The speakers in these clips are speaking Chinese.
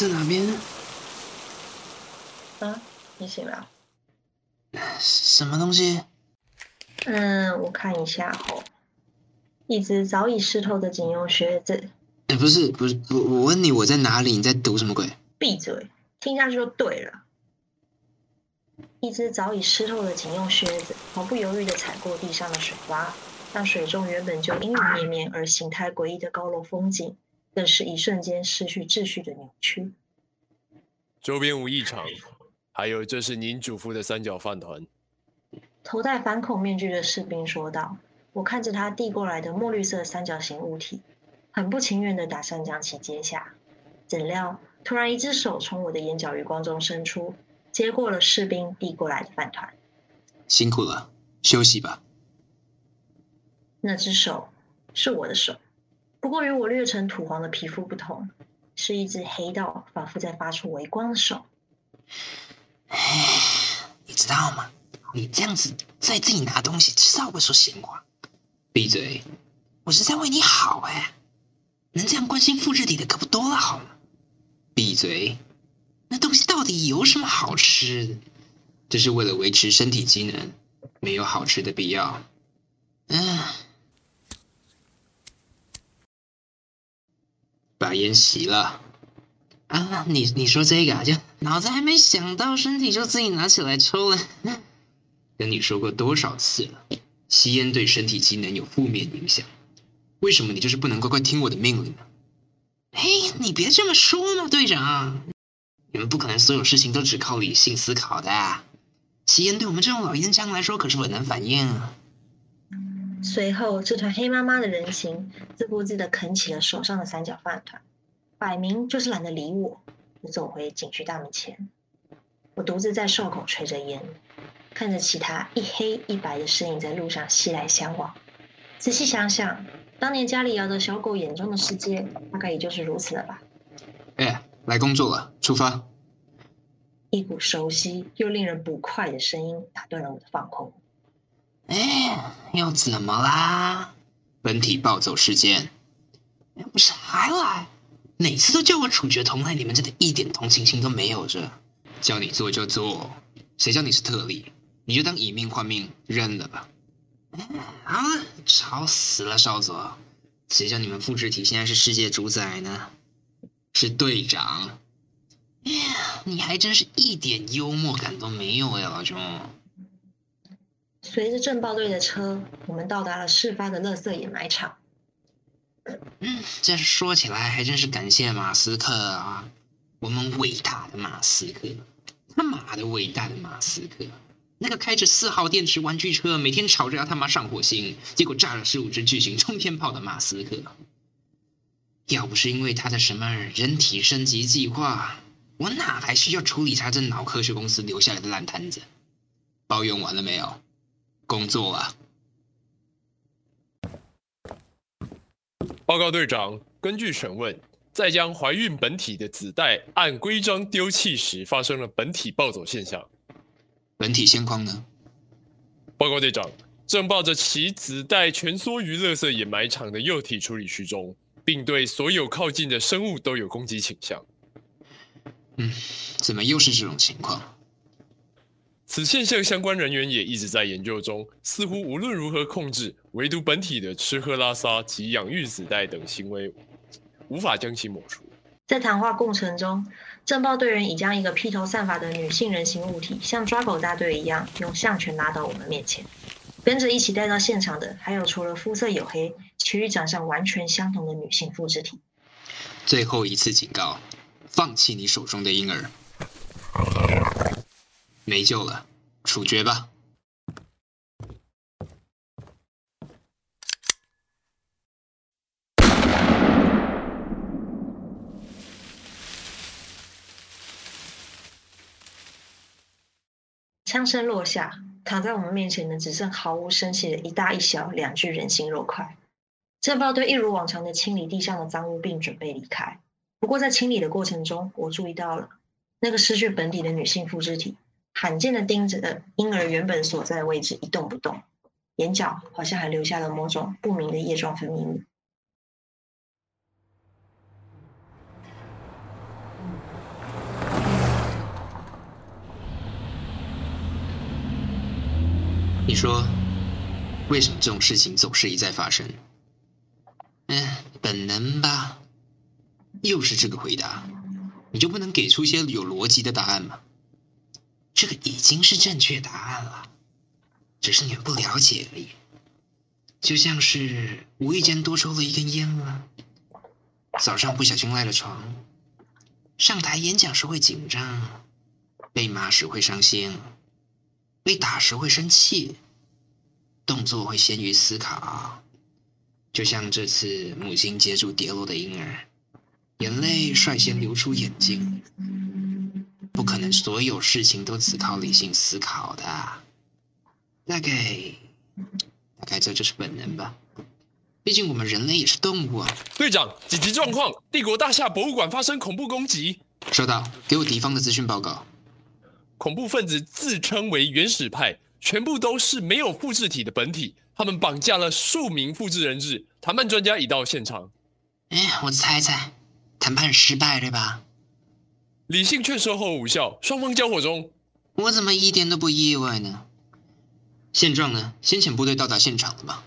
啊？这这哪边？啊，你醒了？什么东西？嗯，我看一下哦。一只早已湿透的警用靴子。哎，不是不是，我我问你我在哪里？你在读什么鬼？闭嘴，听下去就对了。一只早已湿透的警用靴子，毫不犹豫地踩过地上的水洼，让水中原本就阴雨绵绵而形态诡异的高楼风景，更是一瞬间失去秩序的扭曲。周边无异常，还有这是您嘱咐的三角饭团。头戴反恐面具的士兵说道：“我看着他递过来的墨绿色三角形物体，很不情愿地打算将其接下，怎料突然一只手从我的眼角余光中伸出。”接过了士兵递过来的饭团，辛苦了，休息吧。那只手是我的手，不过与我略呈土黄的皮肤不同，是一只黑到仿佛在发出微光的手。哎，你知道吗？你这样子在自己拿东西，迟早会说闲话。闭嘴！我是在为你好哎，能这样关心复制体的可不多了，好吗？闭嘴！那东西到底有什么好吃的？这是为了维持身体机能，没有好吃的必要。嗯，把烟熄了。啊，你你说这个啊就脑子还没想到，身体就自己拿起来抽了。跟你说过多少次了，吸烟对身体机能有负面影响。为什么你就是不能乖乖听我的命令呢？嘿，你别这么说嘛，队长。你们不可能所有事情都只靠理性思考的。吸烟对我们这种老烟枪来说可是本能反应啊。随后，这团黑麻麻的人形自顾自地啃起了手上的三角饭团，摆明就是懒得理我。我走回景区大门前，我独自在兽口吹着烟，看着其他一黑一白的身影在路上熙来相往。仔细想想，当年家里养的小狗眼中的世界，大概也就是如此了吧。哎。来工作了，出发。一股熟悉又令人不快的声音打断了我的放空。哎，又怎么啦？本体暴走事件，哎不是还来？每次都叫我处决同类，你们真的一点同情心都没有着。叫你做就做，谁叫你是特例？你就当以命换命，认了吧。好了，吵死了，少佐。谁叫你们复制体现在是世界主宰呢？是队长，哎呀，你还真是一点幽默感都没有呀，老兄。随着震爆队的车，我们到达了事发的垃圾掩埋场。嗯，这说起来还真是感谢马斯克啊，我们伟大的马斯克，他妈的伟大的马斯克，那个开着四号电池玩具车，每天吵着要他妈上火星，结果炸了十五只巨型冲天炮的马斯克。要不是因为他的什么人体升级计划，我哪还需要处理他这脑科学公司留下来的烂摊子？抱怨完了没有？工作啊！报告队长，根据审问，在将怀孕本体的子代按规章丢弃时，发生了本体暴走现象。本体现况呢？报告队长，正抱着其子代蜷缩于垃圾掩埋场的幼体处理区中。并对所有靠近的生物都有攻击倾向。嗯，怎么又是这种情况？此现象相关人员也一直在研究中，似乎无论如何控制，唯独本体的吃喝拉撒及养育子代等行为，无法将其抹除。在谈话过程中，政报队员已将一个披头散发的女性人形物体，像抓狗大队一样，用项圈拉到我们面前。跟着一起带到现场的，还有除了肤色黝黑，其余长相完全相同的女性复制体。最后一次警告，放弃你手中的婴儿，没救了，处决吧。枪声落下。躺在我们面前的只剩毫无生气的一大一小两具人形肉块。政报队一如往常的清理地上的脏物，并准备离开。不过在清理的过程中，我注意到了那个失去本体的女性复制体，罕见的盯着的婴儿原本所在的位置一动不动眼角好像还留下了某种不明的液状分泌物。你说为什么这种事情总是一再发生？嗯本能吧又是这个回答。你就不能给出一些有逻辑的答案吗？这个已经是正确答案了，只是你们不了解而已。就像是无意间多抽了一根烟了，早上不小心赖了床，上台演讲时会紧张，被骂时会伤心，被打时会生气，动作会先于思考。就像这次母亲接住跌落的婴儿，眼泪率先流出眼睛。不可能所有事情都只靠理性思考的，大概。大概这就是本能吧，毕竟我们人类也是动物啊。队长，紧急状况！帝国大厦博物馆发生恐怖攻击。收到，给我敌方的资讯报告。恐怖分子自称为原始派，全部都是没有复制体的本体。他们绑架了数名复制人质。谈判专家已到现场。哎，我猜猜，谈判失败对吧？理性劝说后无效，双方交火中。我怎么一点都不意外呢？现状呢？先遣部队到达现场了吗？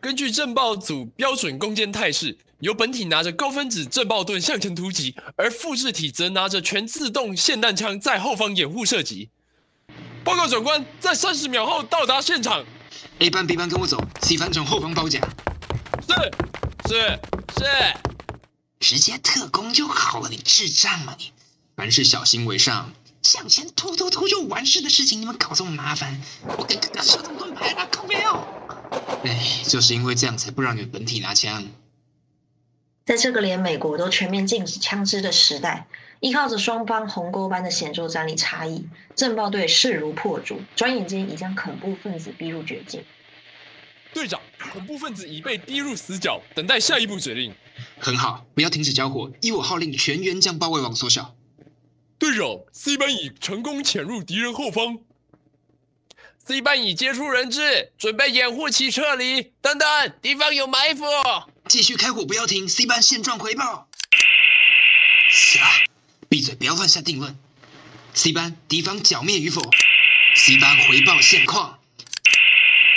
根据震爆组标准攻坚态势，由本体拿着高分子震爆盾向前突击，而复制体则拿着全自动霰弹枪在后方掩护射击。报告长官，在三十秒后到达现场。A 班、B 班跟我走，C 班从后方包夹。是是是，直接特工就好了，你智障吗你？凡事小心为上。向前突突突就完事的事情，你们搞这么麻烦，我给哥哥射盾盾牌了，靠没有？哎，就是因为这样才不让你们本体拿枪。在这个连美国都全面禁止枪支的时代，依靠着双方鸿沟般的显著战力差异，震爆队势如破竹，转眼间已将恐怖分子逼入绝境。队长，恐怖分子已被逼入死角，等待下一步指令。很好，不要停止交火，依我号令，全员将包围网缩小。队长，C 班已成功潜入敌人后方。C 班已接触人质，准备掩护其撤离。等等，敌方有埋伏。继续开火，不要停。C 班现状回报。死了！闭嘴，不要乱下定论。C 班，敌方剿灭与否？C 班回报现况。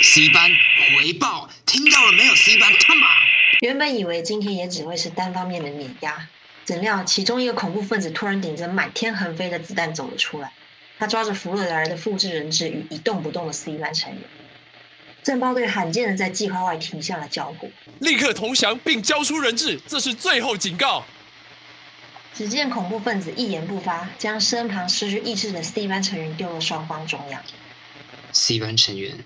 C 班回报，听到了没有？C 班，Come on！原本以为今天也只会是单方面的碾压。怎料，其中一个恐怖分子突然顶着满天横飞的子弹走了出来。他抓着弗洛德尔的复制人质与一动不动的 C 班成员。震爆队罕见的在计划外停下了交火，立刻投降并交出人质，这是最后警告。只见恐怖分子一言不发，将身旁失去意识的 C 班成员丢入双方中央。C 班成员。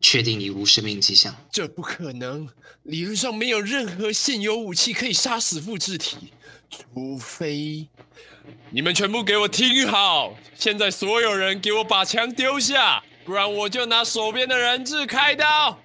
确定你无生命迹象？这不可能，理论上没有任何现有武器可以杀死复制体，除非……你们全部给我听好！现在所有人给我把枪丢下，不然我就拿手边的人质开刀。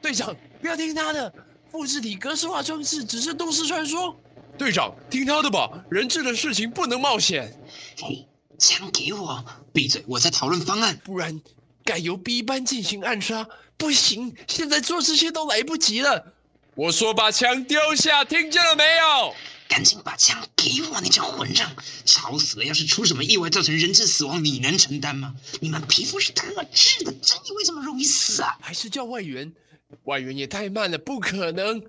队长，不要听他的，复制体格式化装置只是都市传说。队长，听他的吧，人质的事情不能冒险。嘿，枪给我！闭嘴，我在讨论方案，不然。改由 B 班进行暗杀，不行，现在做这些都来不及了。我说把枪丢下，听见了没有？赶紧把枪给我，你这混账！吵死了！要是出什么意外造成人质死亡，你能承担吗？你们皮肤是特制的，真以为这么容易死啊？还是叫外援？外援也太慢了，不可能！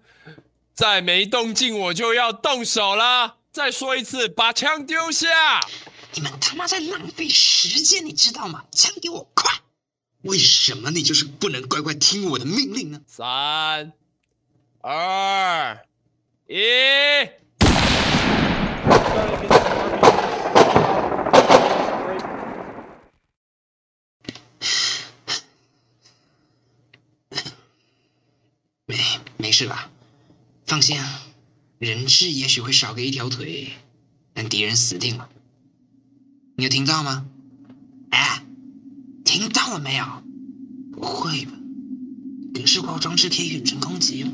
再没动静，我就要动手了。再说一次，把枪丢下！你们他妈在浪费时间，你知道吗？枪给我，快！为什么你就是不能乖乖听我的命令呢？三、二、一，没没事吧？放心啊，人质也许会少个一条腿，但敌人死定了。你有听到吗？听到了没有？不会吧？格式化装置可以远程攻击吗？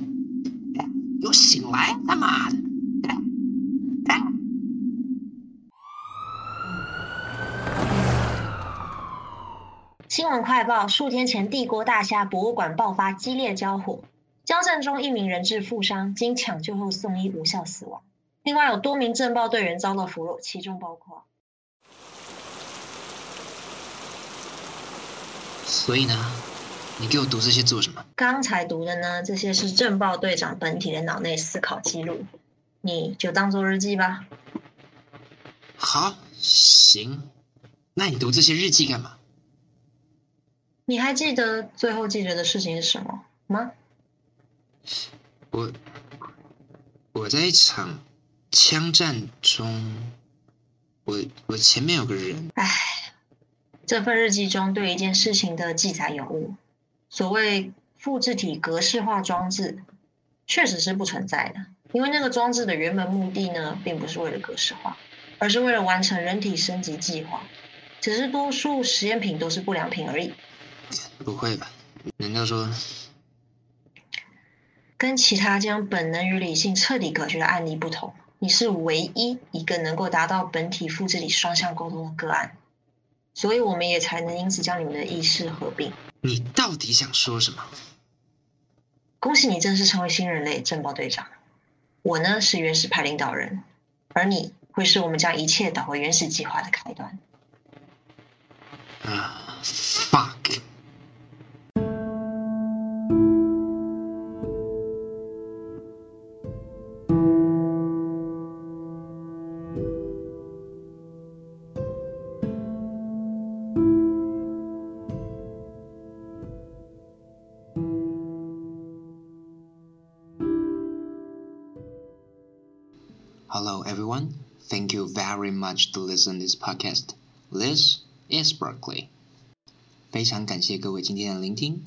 给我醒来！他妈的！新闻快报：数天前，帝国大厦博物馆爆发激烈交火，交战中一名人质负伤，经抢救后送医无效死亡。另外有多名震爆队员遭到俘虏，其中包括。所以呢，你给我读这些做什么？刚才读的呢，这些是正报队长本体的脑内思考记录，你就当做日记吧。好，行。那你读这些日记干嘛？你还记得最后记得的事情是什么吗？我我在一场枪战中，我我前面有个人。唉，这份日记中对一件事情的记载有误。所谓复制体格式化装置，确实是不存在的，因为那个装置的原本目的呢，并不是为了格式化，而是为了完成人体升级计划。只是多数实验品都是不良品而已。不会吧？难道说，跟其他将本能与理性彻底隔绝的案例不同，你是唯一一个能够达到本体复制体双向沟通的个案，所以我们也才能因此将你们的意识合并。你到底想说什么？恭喜你正式成为新人类正报队长。我呢是原始派领导人，而你会是我们将一切导回原始计划的开端。啊 Hello everyone. Thank you very much to listen this podcast. This is Berkeley. 非常感谢各位今天的聆听。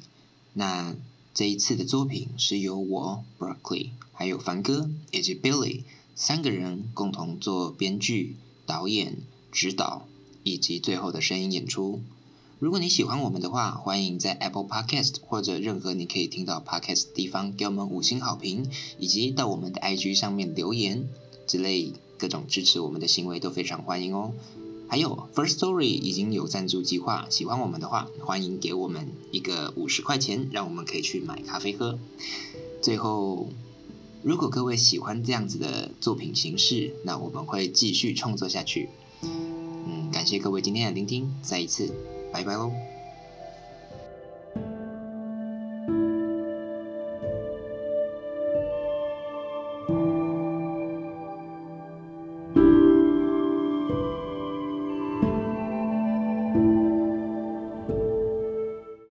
那这一次的作品是由我 Berkeley 还有凡哥以及 Billy 三个人共同做编剧、导演、指导以及最后的声音演出。如果你喜欢我们的话，欢迎在 Apple Podcast 或者任何你可以听到 Podcast 地方给我们五星好评，以及到我们的 IG 上面留言之类各种支持我们的行为都非常欢迎哦。还有 First Story 已经有赞助计划，喜欢我们的话，欢迎给我们一个五十块钱，让我们可以去买咖啡喝。最后，如果各位喜欢这样子的作品形式，那我们会继续创作下去。嗯，感谢各位今天的聆听，再一次，拜拜喽。